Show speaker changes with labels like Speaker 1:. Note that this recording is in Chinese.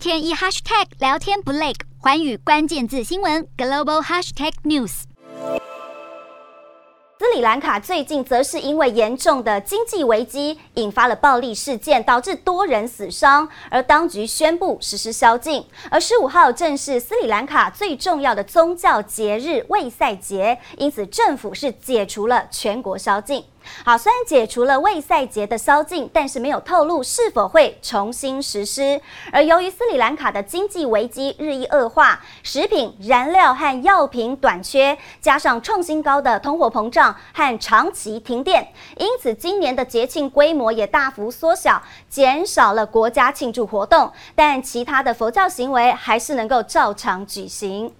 Speaker 1: 天一 hashtag 聊天不累，寰宇关键字新闻 global hashtag news。
Speaker 2: 斯里兰卡最近则是因为严重的经济危机，引发了暴力事件，导致多人死伤，而当局宣布实施宵禁。而十五号正是斯里兰卡最重要的宗教节日卫赛节，因此政府是解除了全国宵禁。好，虽然解除了卫赛节的宵禁，但是没有透露是否会重新实施。而由于斯里兰卡的经济危机日益恶化，食品、燃料和药品短缺，加上创新高的通货膨胀和长期停电，因此今年的节庆规模也大幅缩小，减少了国家庆祝活动。但其他的佛教行为还是能够照常举行。